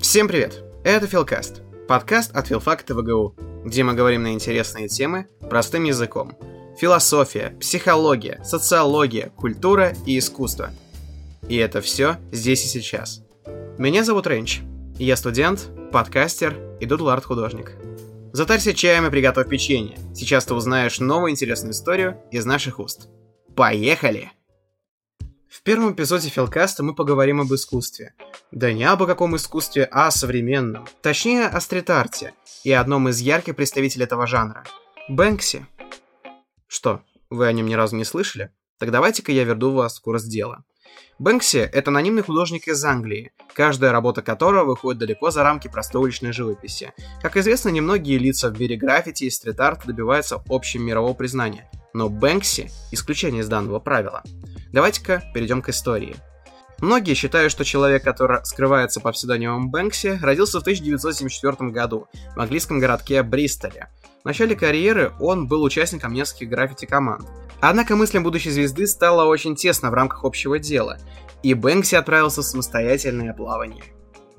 Всем привет! Это Филкаст, подкаст от Филфакта ВГУ, где мы говорим на интересные темы простым языком. Философия, психология, социология, культура и искусство. И это все здесь и сейчас. Меня зовут Ренч. Я студент, подкастер и дудл-арт-художник. Затарься чаем и приготовь печенье. Сейчас ты узнаешь новую интересную историю из наших уст. Поехали! В первом эпизоде Филкаста мы поговорим об искусстве. Да не об каком искусстве, а о современном. Точнее, о стрит-арте и одном из ярких представителей этого жанра – Бэнкси. Что, вы о нем ни разу не слышали? Так давайте-ка я верну вас в курс дела. Бэнкси – это анонимный художник из Англии, каждая работа которого выходит далеко за рамки простой уличной живописи. Как известно, немногие лица в мире граффити и стрит-арта добиваются общего мирового признания, но Бэнкси – исключение из данного правила. Давайте-ка перейдем к истории. Многие считают, что человек, который скрывается под псевдонимом Бэнкси, родился в 1974 году в английском городке Бристоле. В начале карьеры он был участником нескольких граффити-команд. Однако мыслям будущей звезды стало очень тесно в рамках общего дела, и Бэнкси отправился в самостоятельное плавание.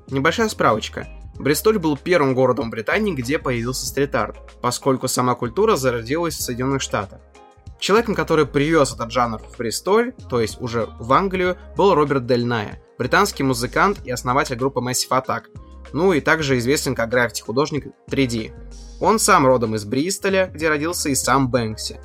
Небольшая справочка. Бристоль был первым городом Британии, где появился стрит-арт, поскольку сама культура зародилась в Соединенных Штатах. Человеком, который привез этот жанр в Бристоль, то есть уже в Англию, был Роберт Дель Ная, британский музыкант и основатель группы Massive Attack, ну и также известен как граффити-художник 3D. Он сам родом из Бристоля, где родился и сам Бэнкси.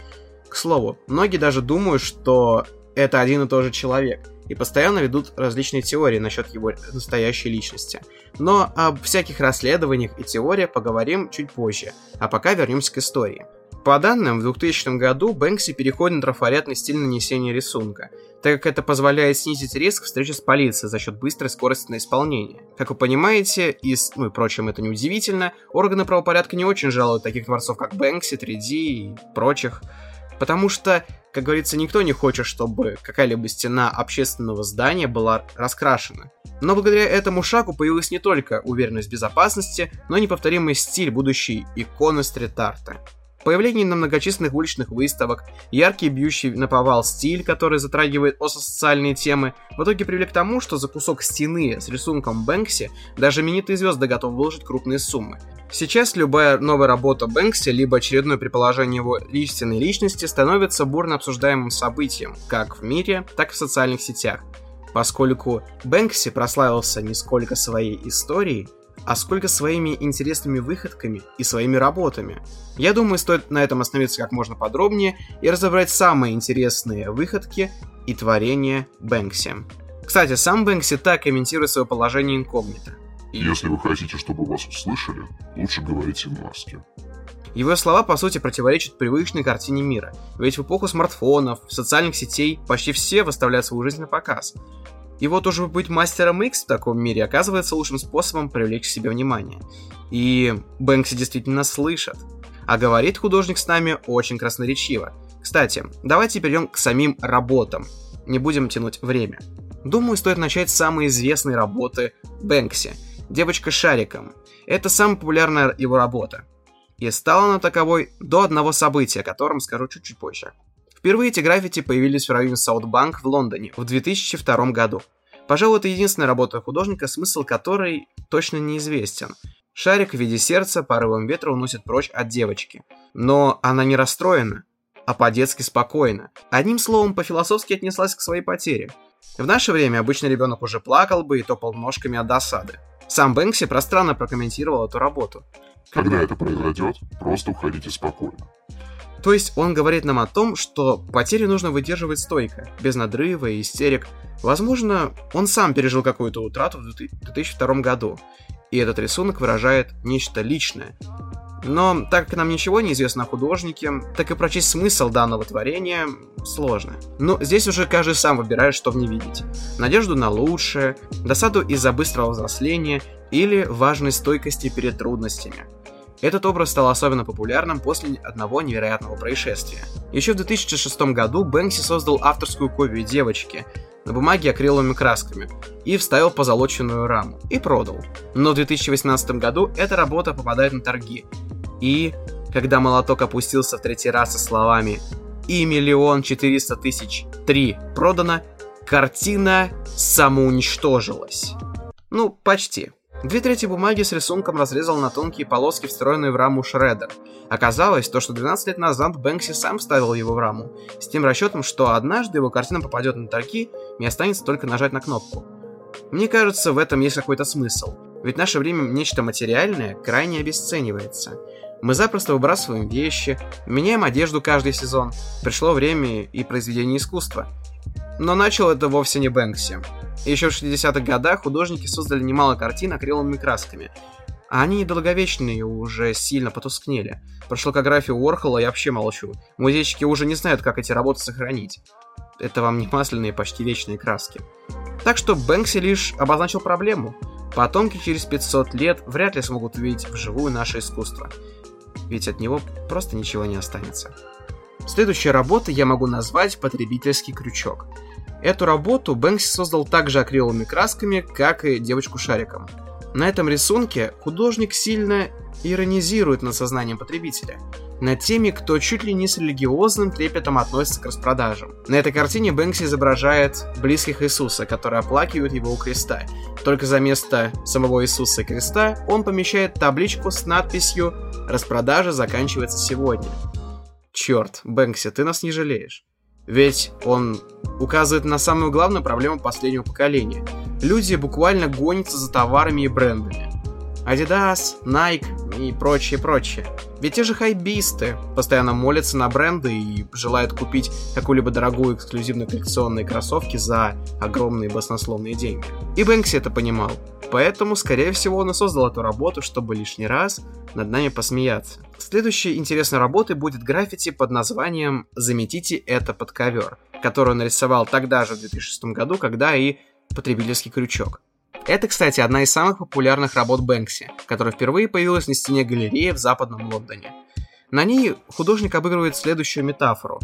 К слову, многие даже думают, что это один и тот же человек, и постоянно ведут различные теории насчет его настоящей личности. Но об всяких расследованиях и теориях поговорим чуть позже, а пока вернемся к истории. По данным, в 2000 году Бэнкси переходит на трафаретный стиль нанесения рисунка, так как это позволяет снизить риск встречи с полицией за счет быстрой скорости на исполнение. Как вы понимаете, и, ну и прочим это неудивительно, органы правопорядка не очень жалуют таких творцов, как Бэнкси, 3D и прочих, потому что, как говорится, никто не хочет, чтобы какая-либо стена общественного здания была раскрашена. Но благодаря этому шагу появилась не только уверенность в безопасности, но и неповторимый стиль будущей иконы стрит-арта. Появление на многочисленных уличных выставок, яркий бьющий наповал стиль, который затрагивает социальные темы, в итоге привели к тому, что за кусок стены с рисунком Бэнкси даже именитые звезды готовы выложить крупные суммы. Сейчас любая новая работа Бэнкси, либо очередное предположение его истинной личности становится бурно обсуждаемым событием, как в мире, так и в социальных сетях. Поскольку Бэнкси прославился не сколько своей историей, а сколько своими интересными выходками и своими работами. Я думаю, стоит на этом остановиться как можно подробнее и разобрать самые интересные выходки и творения Бэнкси. Кстати, сам Бэнкси так комментирует свое положение инкогнито. Если вы хотите, чтобы вас услышали, лучше говорите в маске. Его слова, по сути, противоречат привычной картине мира. Ведь в эпоху смартфонов, социальных сетей почти все выставляют свою жизнь на показ. И вот уже быть мастером X в таком мире оказывается лучшим способом привлечь к себе внимание. И Бэнкси действительно слышат. А говорит художник с нами очень красноречиво. Кстати, давайте перейдем к самим работам. Не будем тянуть время. Думаю, стоит начать с самой известной работы Бэнкси. «Девочка с шариком». Это самая популярная его работа. И стала она таковой до одного события, о котором скажу чуть-чуть позже. Впервые эти граффити появились в районе Саутбанк в Лондоне в 2002 году. Пожалуй, это единственная работа художника, смысл которой точно неизвестен. Шарик в виде сердца порывом ветра уносит прочь от девочки. Но она не расстроена, а по-детски спокойна. Одним словом, по-философски отнеслась к своей потере. В наше время обычный ребенок уже плакал бы и топал ножками от досады. Сам Бэнкси пространно прокомментировал эту работу. Когда это произойдет, просто уходите спокойно. То есть он говорит нам о том, что потери нужно выдерживать стойко, без надрыва и истерик. Возможно, он сам пережил какую-то утрату в 2002 году, и этот рисунок выражает нечто личное. Но так как нам ничего не известно о художнике, так и прочесть смысл данного творения сложно. Но здесь уже каждый сам выбирает, что в ней видеть. Надежду на лучшее, досаду из-за быстрого взросления или важность стойкости перед трудностями – этот образ стал особенно популярным после одного невероятного происшествия. Еще в 2006 году Бэнкси создал авторскую копию девочки на бумаге акриловыми красками и вставил позолоченную раму и продал. Но в 2018 году эта работа попадает на торги. И, когда молоток опустился в третий раз со словами «И миллион четыреста тысяч три продано», Картина самоуничтожилась. Ну, почти. Две трети бумаги с рисунком разрезал на тонкие полоски, встроенные в раму шредер. Оказалось, то, что 12 лет назад Бэнкси сам ставил его в раму, с тем расчетом, что однажды его картина попадет на торги и останется только нажать на кнопку. Мне кажется, в этом есть какой-то смысл. Ведь наше время нечто материальное крайне обесценивается. Мы запросто выбрасываем вещи, меняем одежду каждый сезон. Пришло время и произведения искусства. Но начал это вовсе не Бэнкси. Еще в 60-х годах художники создали немало картин акриловыми красками. А они недолговечные уже сильно потускнели. Про шлакографию Уорхола я вообще молчу. Музейщики уже не знают, как эти работы сохранить. Это вам не масляные, почти вечные краски. Так что Бэнкси лишь обозначил проблему. Потомки через 500 лет вряд ли смогут увидеть вживую наше искусство. Ведь от него просто ничего не останется. Следующая работа я могу назвать «Потребительский крючок». Эту работу Бэнкси создал также акриловыми красками, как и девочку шариком. На этом рисунке художник сильно иронизирует над сознанием потребителя, над теми, кто чуть ли не с религиозным трепетом относится к распродажам. На этой картине Бэнкси изображает близких Иисуса, которые оплакивают его у креста. Только за место самого Иисуса и креста он помещает табличку с надписью «Распродажа заканчивается сегодня». Черт, Бэнкси, ты нас не жалеешь. Ведь он указывает на самую главную проблему последнего поколения. Люди буквально гонятся за товарами и брендами. Adidas, Nike и прочее, прочее. Ведь те же хайбисты постоянно молятся на бренды и желают купить какую-либо дорогую эксклюзивную коллекционные кроссовки за огромные баснословные деньги. И Бэнкси это понимал. Поэтому, скорее всего, он и создал эту работу, чтобы лишний раз над нами посмеяться. Следующей интересной работой будет граффити под названием «Заметите это под ковер», которую он нарисовал тогда же, в 2006 году, когда и «Потребительский крючок». Это, кстати, одна из самых популярных работ Бэнкси, которая впервые появилась на стене галереи в западном Лондоне. На ней художник обыгрывает следующую метафору.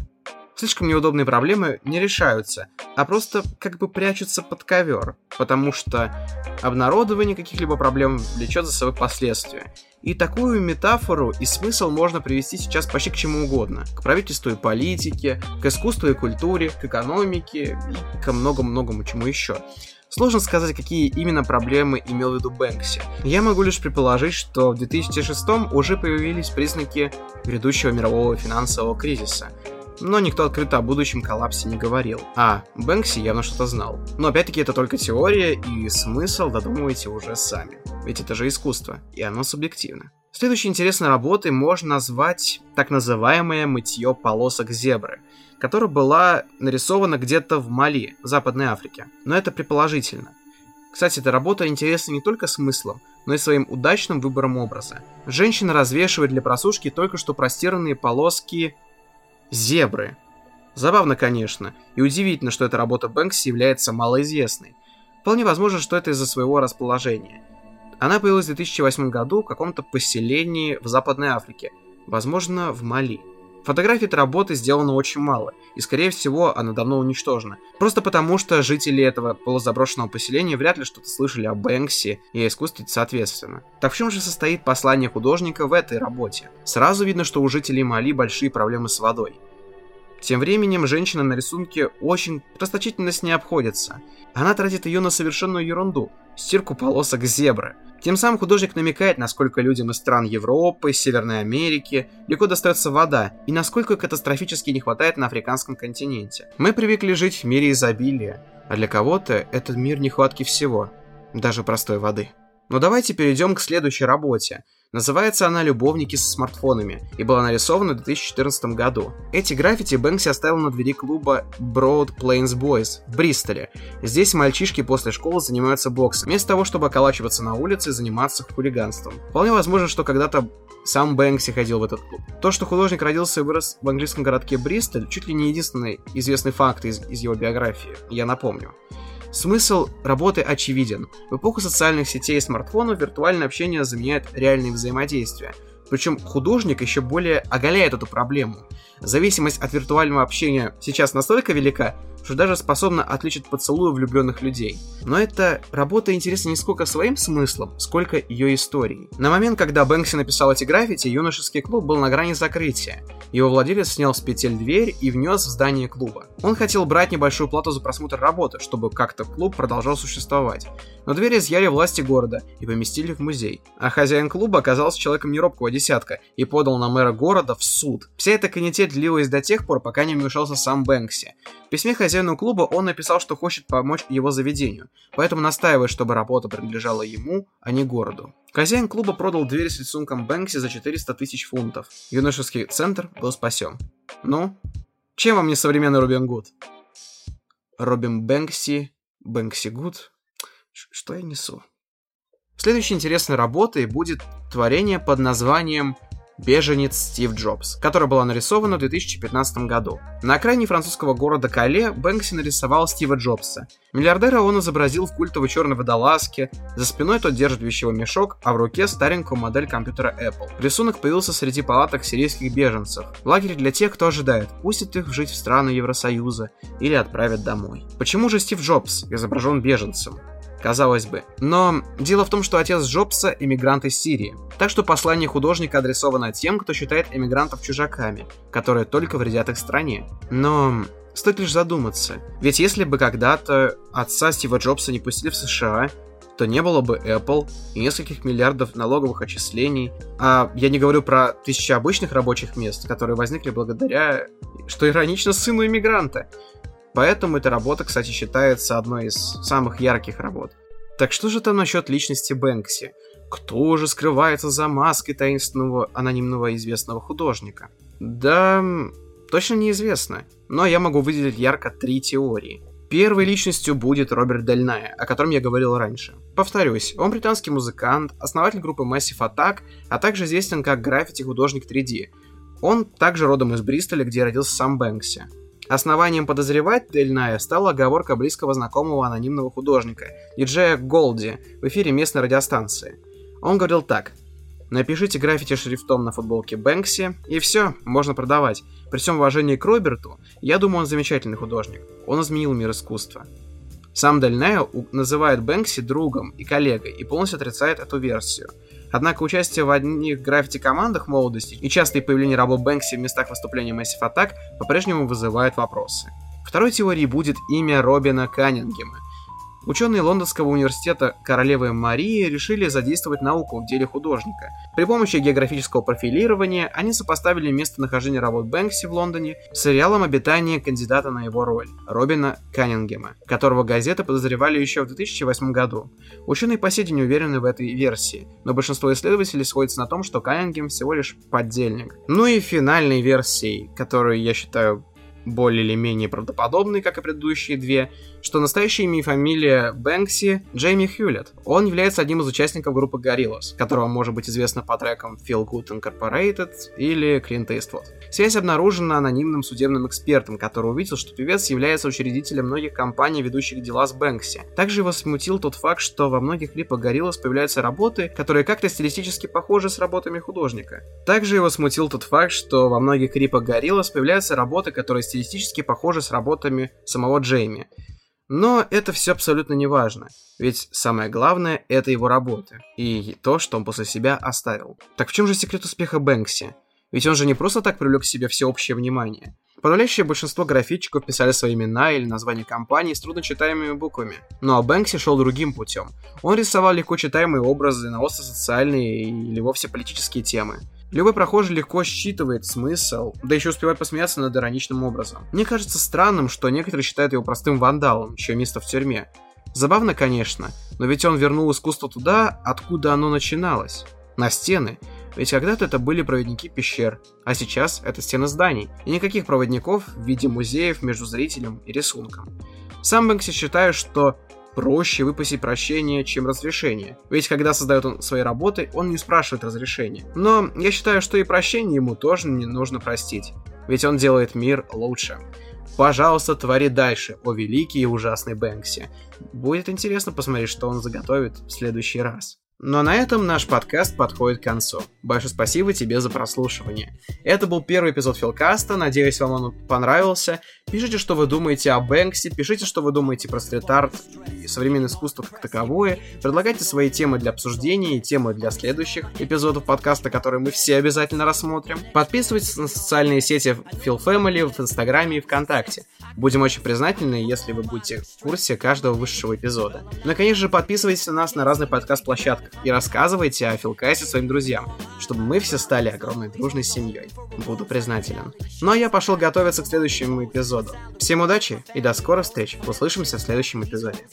Слишком неудобные проблемы не решаются, а просто как бы прячутся под ковер, потому что обнародование каких-либо проблем влечет за собой последствия. И такую метафору и смысл можно привести сейчас почти к чему угодно. К правительству и политике, к искусству и культуре, к экономике и ко многому-многому чему еще. Сложно сказать, какие именно проблемы имел в виду Бэнкси. Я могу лишь предположить, что в 2006 уже появились признаки грядущего мирового финансового кризиса, но никто открыто о будущем коллапсе не говорил. А, Бэнкси явно что-то знал. Но опять-таки это только теория, и смысл додумывайте уже сами. Ведь это же искусство, и оно субъективно. Следующей интересной работой можно назвать так называемое мытье полосок зебры, которая была нарисована где-то в Мали, Западной Африке. Но это предположительно. Кстати, эта работа интересна не только смыслом, но и своим удачным выбором образа. Женщина развешивает для просушки только что простиранные полоски Зебры. Забавно, конечно, и удивительно, что эта работа Бэнкси является малоизвестной. Вполне возможно, что это из-за своего расположения. Она появилась в 2008 году в каком-то поселении в Западной Африке, возможно, в Мали. Фотографий этой работы сделано очень мало, и скорее всего она давно уничтожена. Просто потому, что жители этого полузаброшенного поселения вряд ли что-то слышали о Бэнкси и искусстве соответственно. Так в чем же состоит послание художника в этой работе? Сразу видно, что у жителей Мали большие проблемы с водой. Тем временем женщина на рисунке очень расточительно с ней обходится. Она тратит ее на совершенную ерунду – стирку полосок зебры – тем самым художник намекает, насколько людям из стран Европы, Северной Америки легко достается вода и насколько катастрофически не хватает на африканском континенте. Мы привыкли жить в мире изобилия, а для кого-то этот мир нехватки всего, даже простой воды. Но давайте перейдем к следующей работе – Называется она «Любовники со смартфонами» и была нарисована в 2014 году. Эти граффити Бэнкси оставил на двери клуба Broad Plains Boys в Бристоле. Здесь мальчишки после школы занимаются боксом, вместо того, чтобы околачиваться на улице и заниматься хулиганством. Вполне возможно, что когда-то сам Бэнкси ходил в этот клуб. То, что художник родился и вырос в английском городке Бристоль, чуть ли не единственный известный факт из, из его биографии, я напомню. Смысл работы очевиден. В эпоху социальных сетей и смартфонов виртуальное общение заменяет реальные взаимодействия. Причем художник еще более оголяет эту проблему. Зависимость от виртуального общения сейчас настолько велика, что даже способна отличить поцелуя влюбленных людей. Но эта работа интересна не сколько своим смыслом, сколько ее историей. На момент, когда Бэнкси написал эти граффити, юношеский клуб был на грани закрытия. Его владелец снял с петель дверь и внес в здание клуба. Он хотел брать небольшую плату за просмотр работы, чтобы как-то клуб продолжал существовать. Но двери изъяли власти города и поместили в музей. А хозяин клуба оказался человеком неробкого десятка и подал на мэра города в суд. Вся эта канитель длилась до тех пор, пока не вмешался сам Бэнкси. В письме хозяину клуба он написал, что хочет помочь его заведению, поэтому настаивает, чтобы работа принадлежала ему, а не городу. Хозяин клуба продал дверь с рисунком Бэнкси за 400 тысяч фунтов. Юношеский центр был спасен. Ну, чем вам не современный Робин Гуд? Робин Бэнкси, Бэнкси Гуд? Что я несу? Следующей интересной работой будет творение под названием «Беженец Стив Джобс», которая была нарисована в 2015 году. На окраине французского города Кале Бэнкси нарисовал Стива Джобса. Миллиардера он изобразил в культовой черной водолазке, за спиной тот держит вещевой мешок, а в руке старенькую модель компьютера Apple. Рисунок появился среди палаток сирийских беженцев. Лагерь для тех, кто ожидает, пустят их жить в страны Евросоюза или отправят домой. Почему же Стив Джобс изображен беженцем? Казалось бы. Но дело в том, что отец Джобса – иммигрант из Сирии. Так что послание художника адресовано тем, кто считает эмигрантов чужаками, которые только вредят их стране. Но стоит лишь задуматься. Ведь если бы когда-то отца Стива Джобса не пустили в США, то не было бы Apple и нескольких миллиардов налоговых отчислений. А я не говорю про тысячи обычных рабочих мест, которые возникли благодаря, что иронично, сыну иммигранта. Поэтому эта работа, кстати, считается одной из самых ярких работ. Так что же там насчет личности Бэнкси? Кто же скрывается за маской таинственного анонимного известного художника? Да, точно неизвестно, но я могу выделить ярко три теории. Первой личностью будет Роберт Дельная, о котором я говорил раньше. Повторюсь, он британский музыкант, основатель группы Massive Attack, а также известен как граффити-художник 3D. Он также родом из Бристоля, где родился сам Бэнкси. Основанием подозревать Дельная стала оговорка близкого знакомого анонимного художника, диджея Голди, в эфире местной радиостанции. Он говорил так. Напишите граффити шрифтом на футболке Бэнкси, и все, можно продавать. При всем уважении к Роберту, я думаю, он замечательный художник. Он изменил мир искусства. Сам Дельная называет Бэнкси другом и коллегой и полностью отрицает эту версию – Однако участие в одних граффити-командах молодости и частые появления рабов Бэнкси в местах выступления Massive Attack по-прежнему вызывают вопросы. Второй теорией будет имя Робина Каннингема, Ученые Лондонского университета королевы Марии решили задействовать науку в деле художника. При помощи географического профилирования они сопоставили местонахождение работ Бэнкси в Лондоне с сериалом обитания кандидата на его роль, Робина Каннингема, которого газеты подозревали еще в 2008 году. Ученые по сей день уверены в этой версии, но большинство исследователей сходится на том, что Каннингем всего лишь поддельник. Ну и финальной версией, которую я считаю более или менее правдоподобный, как и предыдущие две, что настоящее имя и фамилия Бэнкси Джейми Хьюлетт. Он является одним из участников группы Gorillaz, которого может быть известно по трекам Feel Good Incorporated или Clint Eastwood. Связь обнаружена анонимным судебным экспертом, который увидел, что певец является учредителем многих компаний, ведущих дела с Бэнкси. Также его смутил тот факт, что во многих клипах Gorillaz появляются работы, которые как-то стилистически похожи с работами художника. Также его смутил тот факт, что во многих клипах Gorillaz появляются работы, которые стилистически похожи с работами самого Джейми. Но это все абсолютно не важно, ведь самое главное это его работа и то, что он после себя оставил. Так в чем же секрет успеха Бэнкси? Ведь он же не просто так привлек к себе всеобщее внимание. Подавляющее большинство графитчиков писали свои имена или названия компаний с трудночитаемыми буквами. Ну а Бэнкси шел другим путем. Он рисовал легко читаемые образы на остро социальные или вовсе политические темы. Любой прохожий легко считывает смысл, да еще успевает посмеяться над ироничным образом. Мне кажется странным, что некоторые считают его простым вандалом, чье место в тюрьме. Забавно, конечно, но ведь он вернул искусство туда, откуда оно начиналось. На стены. Ведь когда-то это были проводники пещер, а сейчас это стены зданий. И никаких проводников в виде музеев между зрителем и рисунком. Сам Бэнкси считает, что проще выпустить прощение, чем разрешение. Ведь когда создает он свои работы, он не спрашивает разрешения. Но я считаю, что и прощение ему тоже не нужно простить. Ведь он делает мир лучше. Пожалуйста, твори дальше, о великий и ужасный Бэнкси. Будет интересно посмотреть, что он заготовит в следующий раз. Но на этом наш подкаст подходит к концу. Большое спасибо тебе за прослушивание. Это был первый эпизод Филкаста, надеюсь, вам он понравился. Пишите, что вы думаете о Бэнксе, пишите, что вы думаете про стрит-арт и современное искусство как таковое. Предлагайте свои темы для обсуждения и темы для следующих эпизодов подкаста, которые мы все обязательно рассмотрим. Подписывайтесь на социальные сети Phil Family в Инстаграме и ВКонтакте. Будем очень признательны, если вы будете в курсе каждого высшего эпизода. Ну и, конечно же, подписывайтесь на нас на разных подкаст-площадках и рассказывайте о Филкасе своим друзьям, чтобы мы все стали огромной дружной семьей. Буду признателен. Ну а я пошел готовиться к следующему эпизоду. Всем удачи и до скорых встреч. Услышимся в следующем эпизоде.